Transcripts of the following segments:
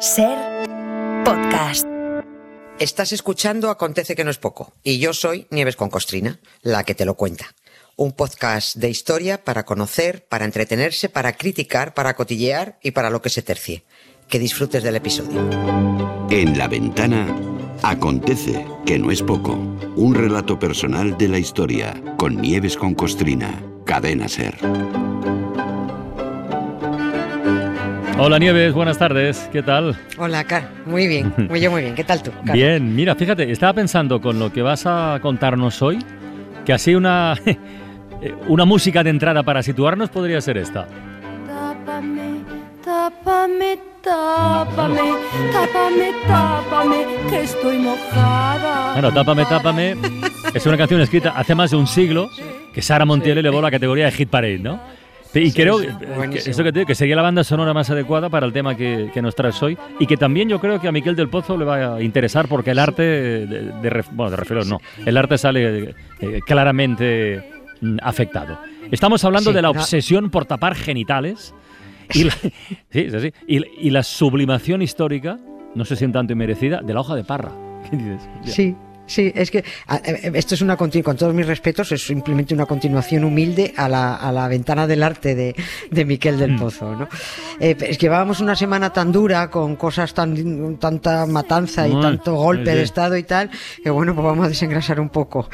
Ser podcast. Estás escuchando Acontece que no es poco y yo soy Nieves con Costrina, la que te lo cuenta. Un podcast de historia para conocer, para entretenerse, para criticar, para cotillear y para lo que se tercie. Que disfrutes del episodio. En la ventana Acontece que no es poco. Un relato personal de la historia con Nieves con Costrina. Cadena Ser. Hola Nieves, buenas tardes, ¿qué tal? Hola, Car, muy bien, muy yo muy bien, ¿qué tal tú? Car? Bien, mira, fíjate, estaba pensando con lo que vas a contarnos hoy, que así una, una música de entrada para situarnos podría ser esta. Tápame, tápame, tápame, tápame, tápame, que estoy mojada. Bueno, Tápame, tápame es una canción escrita hace más de un siglo que Sara Montiel elevó la categoría de hit parade, ¿no? Y Sí, creo sí, que, eso que te digo, que sería la banda sonora más adecuada para el tema que, que nos traes hoy y que también yo creo que a Miquel del Pozo le va a interesar porque el arte, de, de bueno, de refilón no, el arte sale eh, claramente mm, afectado. Estamos hablando Sí, de la obsesión por tapar genitales y la, sí, sí, sí, y, y la sublimación histórica, no sé si un tanto inmerecida, de la hoja de parra. ¿Qué dices? Sí, sí, es que a- eh, esto es una con todos mis respetos, es simplemente una continuación humilde a la, a la ventana del arte de, de Miquel Mm. del Pozo, ¿no? Eh, es que llevábamos una semana tan dura, con cosas tan, tanta matanza y tanto golpe de estado y tal, que bueno, pues vamos a desengrasar un poco.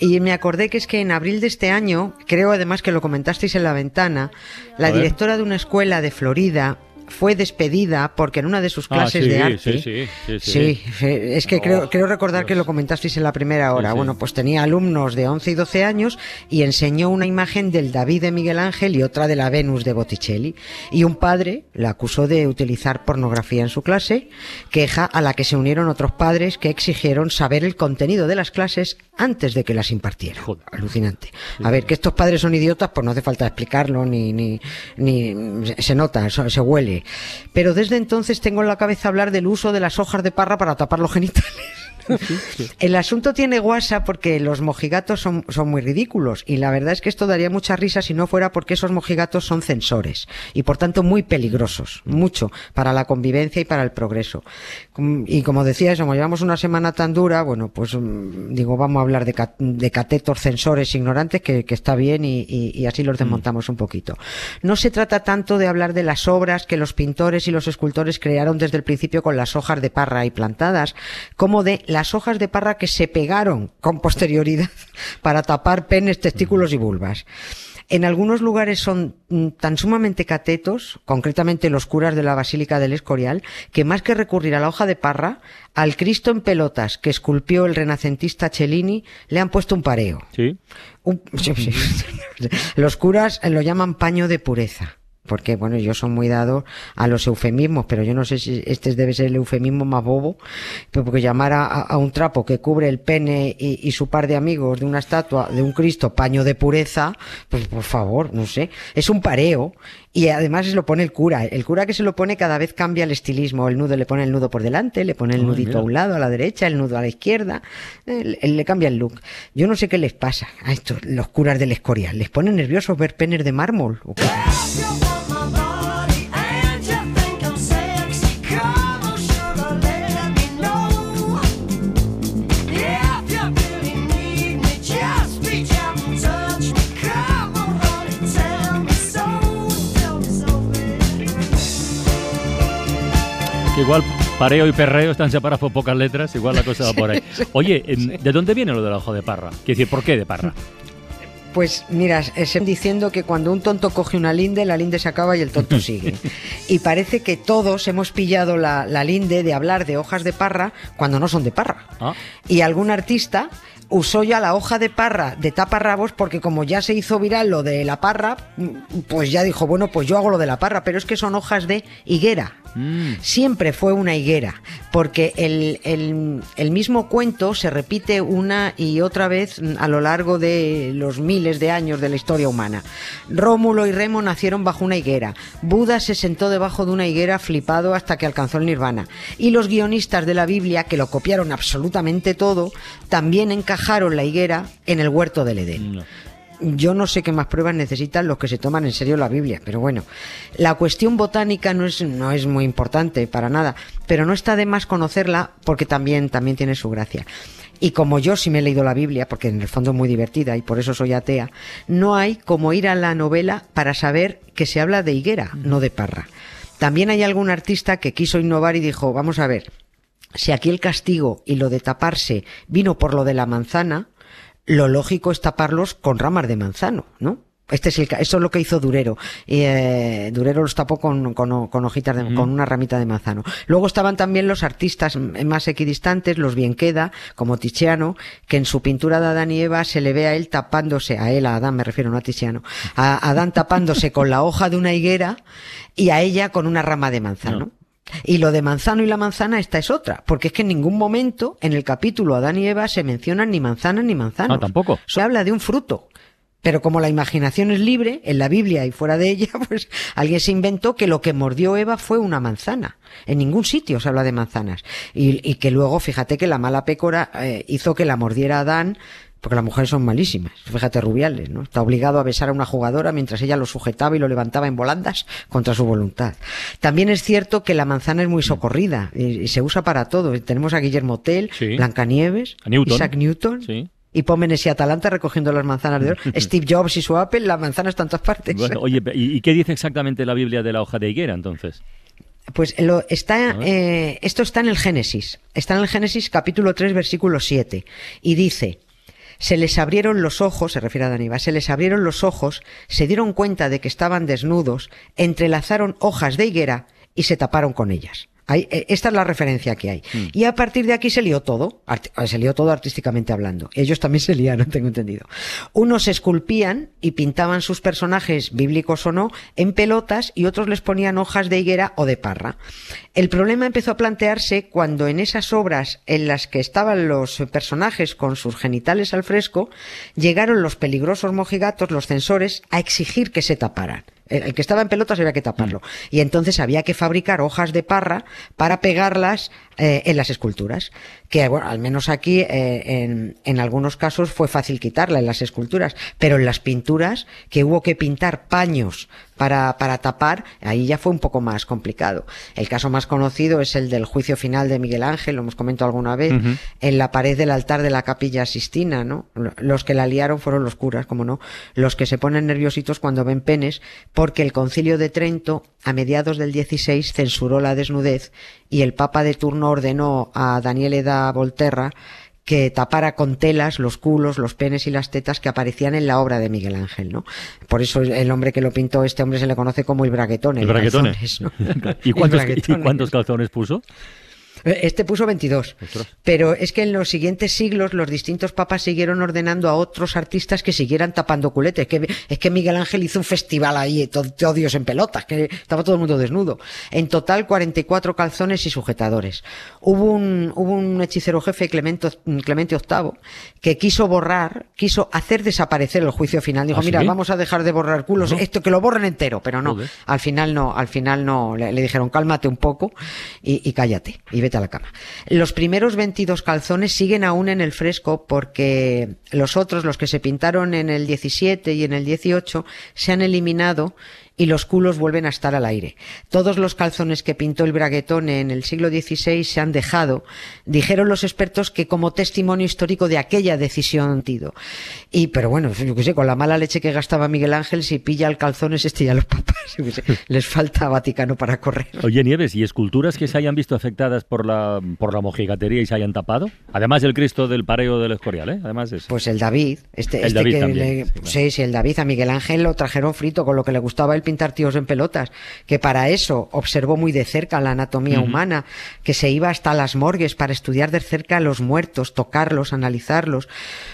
Y me acordé que es que en abril de este año, creo además que lo comentasteis en la ventana, la directora de una escuela de Florida fue despedida porque en una de sus Ah, clases sí, de arte sí, sí, sí, sí. Sí, sí, es que creo, Oh, creo recordar que lo comentasteis en la primera hora. Bueno, pues tenía alumnos de 11 y 12 años y enseñó una imagen del David de Miguel Ángel y otra de la Venus de Botticelli. Y un padre la acusó de utilizar pornografía en su clase, queja a la que se unieron otros padres que exigieron saber el contenido de las clases antes de que las impartiera. Joder. Alucinante. A ver, que estos padres son idiotas, pues no hace falta explicarlo, ni, ni, ni se nota, se huele. Pero desde entonces tengo en la cabeza hablar del uso de las hojas de parra para tapar los genitales. El asunto tiene guasa porque los mojigatos son, son muy ridículos y la verdad es que esto daría mucha risa si no fuera porque esos mojigatos son censores y por tanto muy peligrosos, mucho para la convivencia y para el progreso. Y como decía eso, como llevamos una semana tan dura, bueno, pues mm, digo, vamos a hablar de, ca- de catetos censores ignorantes que, que está bien y, y- y así los desmontamos un poquito. No se trata tanto de hablar de las obras que los pintores y los escultores crearon desde el principio con las hojas de parra y plantadas, como de las hojas de parra que se pegaron con posterioridad para tapar penes, testículos y vulvas. En algunos lugares son mm, tan sumamente catetos, concretamente los curas de la Basílica del Escorial, que más que recurrir a la hoja de parra, al Cristo en pelotas que esculpió el renacentista Cellini, le han puesto un pareo. Sí. Un- sí, sí. Los curas lo llaman paño de pureza. Porque, bueno, yo soy muy dado a los eufemismos, pero yo no sé si este debe ser el eufemismo más bobo, porque llamar a, a un trapo que cubre el pene y, y su par de amigos de una estatua de un Cristo paño de pureza, pues por favor, no sé, es un pareo y además se lo pone el cura. El cura que se lo pone cada vez cambia el estilismo. El nudo le pone el nudo por delante, le pone el Ay, nudito mira. a un lado, a la derecha, el nudo a la izquierda, le, le cambia el look. Yo no sé qué les pasa a estos, los curas del Escorial. ¿Les pone nerviosos ver penes de mármol? ¿O qué? Igual pareo y perreo están separados por pocas letras, igual la cosa va por ahí. Oye, em, ¿de dónde viene lo de la hoja de parra? Quiero decir, ¿por qué de parra? Pues mira, es diciendo que cuando un tonto coge una linde, la linde se acaba y el tonto sigue. Y parece que todos hemos pillado la, la linde de hablar de hojas de parra cuando no son de parra. Ah. Y algún artista usó ya la hoja de parra de taparrabos porque como ya se hizo viral lo de la parra, pues ya dijo, bueno, pues yo hago lo de la parra, pero es que son hojas de higuera. Mm. Siempre fue una higuera, porque el, el- el mismo cuento se repite una y otra vez a lo largo de los miles de años de la historia humana. Rómulo y Remo nacieron bajo una higuera. Buda se sentó debajo de una higuera flipado hasta que alcanzó el nirvana. Y los guionistas de la Biblia, que lo copiaron absolutamente todo, también encajaron la higuera en el huerto del Edén. No. yo no sé qué más pruebas necesitan los que se toman en serio la Biblia, pero bueno, la cuestión botánica no es, no es muy importante para nada, pero no está de más conocerla porque también, también tiene su gracia. Y como yo sí me he leído la Biblia, porque en el fondo es muy divertida y por eso soy atea, no hay como ir a la novela para saber que se habla de higuera, no de parra. También hay algún artista que quiso innovar y dijo, vamos a ver, si aquí el castigo y lo de taparse vino por lo de la manzana, lo lógico es taparlos con ramas de manzano, ¿no? Este es el, esto es lo que hizo Durero. Y, eh, Durero los tapó con, con, con hojitas, de, con una ramita de manzano. Luego estaban también los artistas más equidistantes, los bien queda, como Tiziano, que en su pintura de Adán y Eva se le ve a él tapándose, a él, a Adán me refiero, no a Tiziano, a Adán tapándose con la hoja de una higuera y a ella con una rama de manzano. No. Y lo de manzano y la manzana, esta es otra, porque es que en ningún momento en el capítulo Adán y Eva se mencionan ni manzana ni manzano. Ah, tampoco. Se habla de un fruto. Pero como la imaginación es libre, en la Biblia y fuera de ella, pues alguien se inventó que lo que mordió Eva fue una manzana. En ningún sitio se habla de manzanas. Y, y que luego, fíjate que la mala pécora eh, hizo que la mordiera Adán, porque las mujeres son malísimas. Fíjate, Rubiales, ¿no? Está obligado a besar a una jugadora mientras ella lo sujetaba y lo levantaba en volandas contra su voluntad. También es cierto que la manzana es muy socorrida y, y se usa para todo. Tenemos a Guillermo Tell, Sí. Blancanieves, Newton. Isaac Newton. Sí. Y Pómenes y Atalanta recogiendo las manzanas de oro. Steve Jobs y su Apple, la manzana está en todas partes. Bueno, oye, ¿y, qué dice exactamente la Biblia de la hoja de higuera entonces? Pues lo, está, eh, esto está en el Génesis. Está en el Génesis capítulo 3, versículo 7. Y dice, se les abrieron los ojos, se refiere a Daníba, se les abrieron los ojos, se dieron cuenta de que estaban desnudos, entrelazaron hojas de higuera y se taparon con ellas. Eh, esta es la referencia que hay. Y a partir de aquí se lió todo, eh, se lió todo artísticamente hablando. Ellos también se liaron, tengo entendido. Unos esculpían y pintaban sus personajes, bíblicos o no, en pelotas y otros les ponían hojas de higuera o de parra. El problema empezó a plantearse cuando en esas obras en las que estaban los personajes con sus genitales al fresco, llegaron los peligrosos mojigatos, los censores, a exigir que se taparan. El el que estaba en pelotas había que taparlo. Y entonces había que fabricar hojas de parra para pegarlas eh, en las esculturas. Que, bueno, al menos aquí, eh, en, en algunos casos fue fácil quitarla en las esculturas. Pero en las pinturas, que hubo que pintar paños para, para tapar, ahí ya fue un poco más complicado. El caso más conocido es el del juicio final de Miguel Ángel, lo hemos comentado alguna vez, en la pared del altar de la capilla Sistina, ¿no? Los que la liaron fueron los curas, como no, los que se ponen nerviositos cuando ven penes, porque el concilio de Trento, a mediados del 16, censuró la desnudez y el papa de turno ordenó a Daniele da Volterra que tapara con telas los culos, los penes y las tetas que aparecían en la obra de Miguel Ángel, ¿no? Por eso el hombre que lo pintó, este hombre se le conoce como el braguetone. El de braguetone. calzones, ¿no? ¿Y El cuántos, ¿Y braguetone. cuántos calzones puso? Este puso 22. Ostras. Pero es que en los siguientes siglos los distintos papas siguieron ordenando a otros artistas que siguieran tapando culetes. Que, es que Miguel Ángel hizo un festival ahí, to- todo Dios en pelotas, que estaba todo el mundo desnudo. En total 44 calzones y sujetadores. Hubo un, hubo un hechicero jefe, Clemente, Clemente VIII, que quiso borrar, quiso hacer desaparecer el juicio final. Dijo, ¿Ah, mira, sí? vamos a dejar de borrar culos, esto que lo borren entero, pero no. Joder. Al final no, al final no. Le, le dijeron, cálmate un poco y, y cállate y Los primeros 22 calzones siguen aún en el fresco porque los otros, los que se pintaron en el 17 y en el 18, se han eliminado y los culos vuelven a estar al aire. Todos los calzones que pintó el Braguetone en el siglo XVI se han dejado, dijeron los expertos que como testimonio histórico de aquella decisión tido. Y, pero bueno, yo qué sé, con la mala leche que gastaba Miguel Ángel, si pilla el calzón es este ya los yo sé, les falta Vaticano para correr. Oye, Nieves, ¿y esculturas que se hayan visto afectadas por la, por la mojigatería y se hayan tapado? Además del Cristo del Pareo del Escorial, ¿eh? Además es... Pues el David, este, El este David que también, le- sí, sí, el David a Miguel Ángel lo trajeron frito con lo que le gustaba el pintar tíos en pelotas, que para eso observó muy de cerca la anatomía humana, que se iba hasta las morgues para estudiar de cerca a los muertos, tocarlos, analizarlos.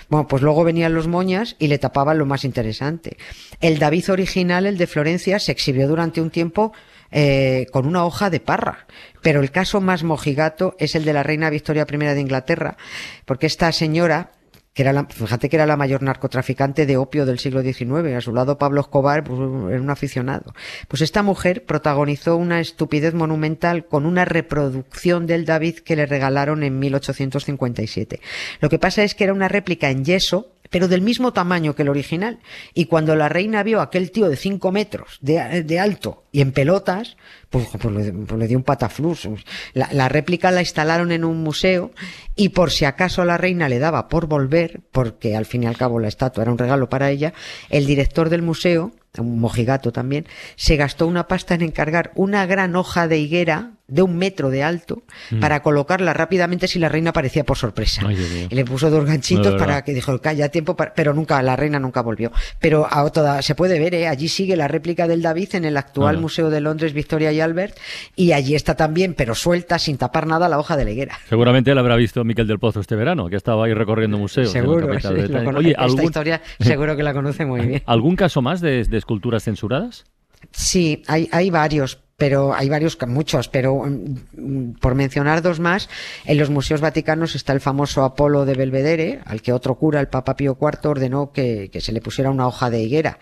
Bueno, pues luego venían los moñas y le tapaban lo más interesante. El David original, el de Florencia, se exhibió durante un tiempo eh, con una hoja de parra. Pero el caso más mojigato es el de la reina Victoria I de Inglaterra, porque esta señora que era la, fíjate que era la mayor narcotraficante de opio del siglo XIX. A su lado Pablo Escobar pues, era un aficionado. Pues esta mujer protagonizó una estupidez monumental con una reproducción del David que le regalaron en 1857. Lo que pasa es que era una réplica en yeso pero del mismo tamaño que el original. Y cuando la reina vio a aquel tío de 5 metros de, alto y en pelotas, pues, pues, le, pues le, dio un pataflus. La, réplica la instalaron en un museo y por si acaso la reina le daba por volver, porque al fin y al cabo la estatua era un regalo para ella, el director del museo, un mojigato también, se gastó una pasta en encargar una gran hoja de higuera de un metro de alto mm. para colocarla rápidamente si la reina aparecía por sorpresa. Ay, y le puso dos ganchitos no, para que dijo, calla tiempo, para... pero nunca, la reina nunca volvió. Pero a toda, se puede ver, ¿eh? allí sigue la réplica del David en el actual. Museo de Londres, Victoria y Albert, y allí está también, pero suelta, sin tapar nada, la hoja de la higuera. Seguramente la habrá visto Miquel del Pozo este verano, que estaba ahí recorriendo museos. Seguro, en la sí, capital lo de conoce. Oye, esta ¿algún, historia seguro que la conoce muy bien. ¿algún caso más de, de esculturas censuradas? Sí, hay, hay varios, pero hay varios, muchos, pero um, por mencionar dos más, en los museos vaticanos está el famoso Apolo de Belvedere, al que otro cura, el Papa Pío IV, ordenó que se le pusiera una hoja de higuera.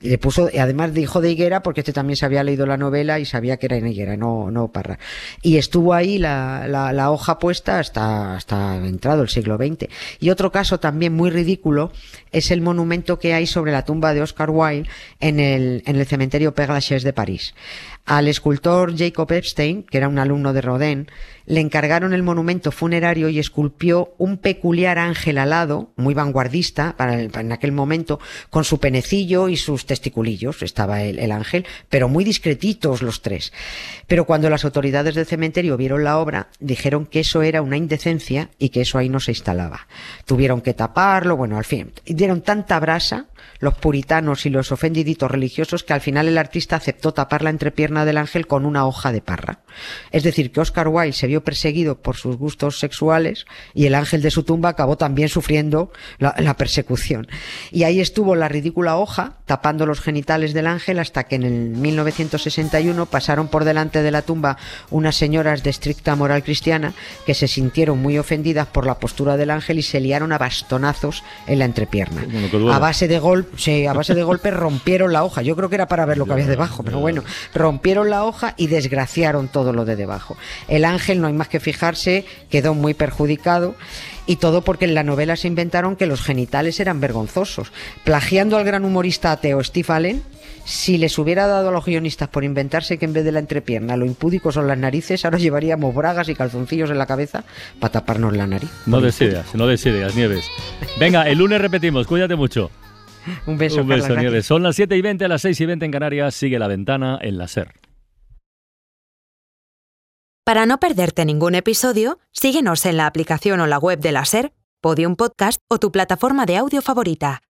Le puso, además dijo de higuera porque este también se había leído la novela y sabía que era en higuera, no, no parra. Y estuvo ahí la, la, la hoja puesta hasta, hasta entrado el siglo XX. Y otro caso también muy ridículo es el monumento que hay sobre la tumba de Oscar Wilde en el, en el cementerio Père Lachaise de París. Al escultor Jacob Epstein, que era un alumno de Rodin, le encargaron el monumento funerario y esculpió un peculiar ángel alado, muy vanguardista para, en aquel momento, con su penecillo y sus testiculillos, estaba el, el, ángel, pero muy discretitos los tres. Pero cuando las autoridades del cementerio vieron la obra, dijeron que eso era una indecencia y que eso ahí no se instalaba. Tuvieron que taparlo, bueno, al fin, dieron tanta brasa los puritanos y los ofendiditos religiosos que al final el artista aceptó tapar la entrepierna del ángel con una hoja de parra. Es decir, que Oscar Wilde se vio perseguido por sus gustos sexuales y el ángel de su tumba acabó también sufriendo la, la persecución. Y ahí estuvo la ridícula hoja tapando los genitales del ángel hasta que en el 1961 pasaron por delante de la tumba unas señoras de estricta moral cristiana que se sintieron muy ofendidas por la postura del ángel y se liaron a bastonazos en la entrepierna. Bueno, a base de golpe, sí, a base de golpes rompieron la hoja. Yo creo que era para ver lo que había debajo, pero bueno, rompieron la hoja y desgraciaron todo lo de debajo. El ángel, no hay más que fijarse, quedó muy perjudicado y todo porque en la novela se inventaron que los genitales eran vergonzosos. Plagiando al gran humorista ateo Steve Allen, si les hubiera dado a los guionistas por inventarse que en vez de la entrepierna lo impúdico son las narices, ahora llevaríamos bragas y calzoncillos en la cabeza para taparnos la nariz. No des ideas, no des ideas, Nieves. Venga, el lunes repetimos, cuídate mucho. Un beso, Un beso, Carla, Nieves. Son las 7 y 20, las 6 y 20 en Canarias. Sigue la ventana en la SER. Para no perderte ningún episodio, síguenos en la aplicación o la web de la SER, Podium Podcast o tu plataforma de audio favorita.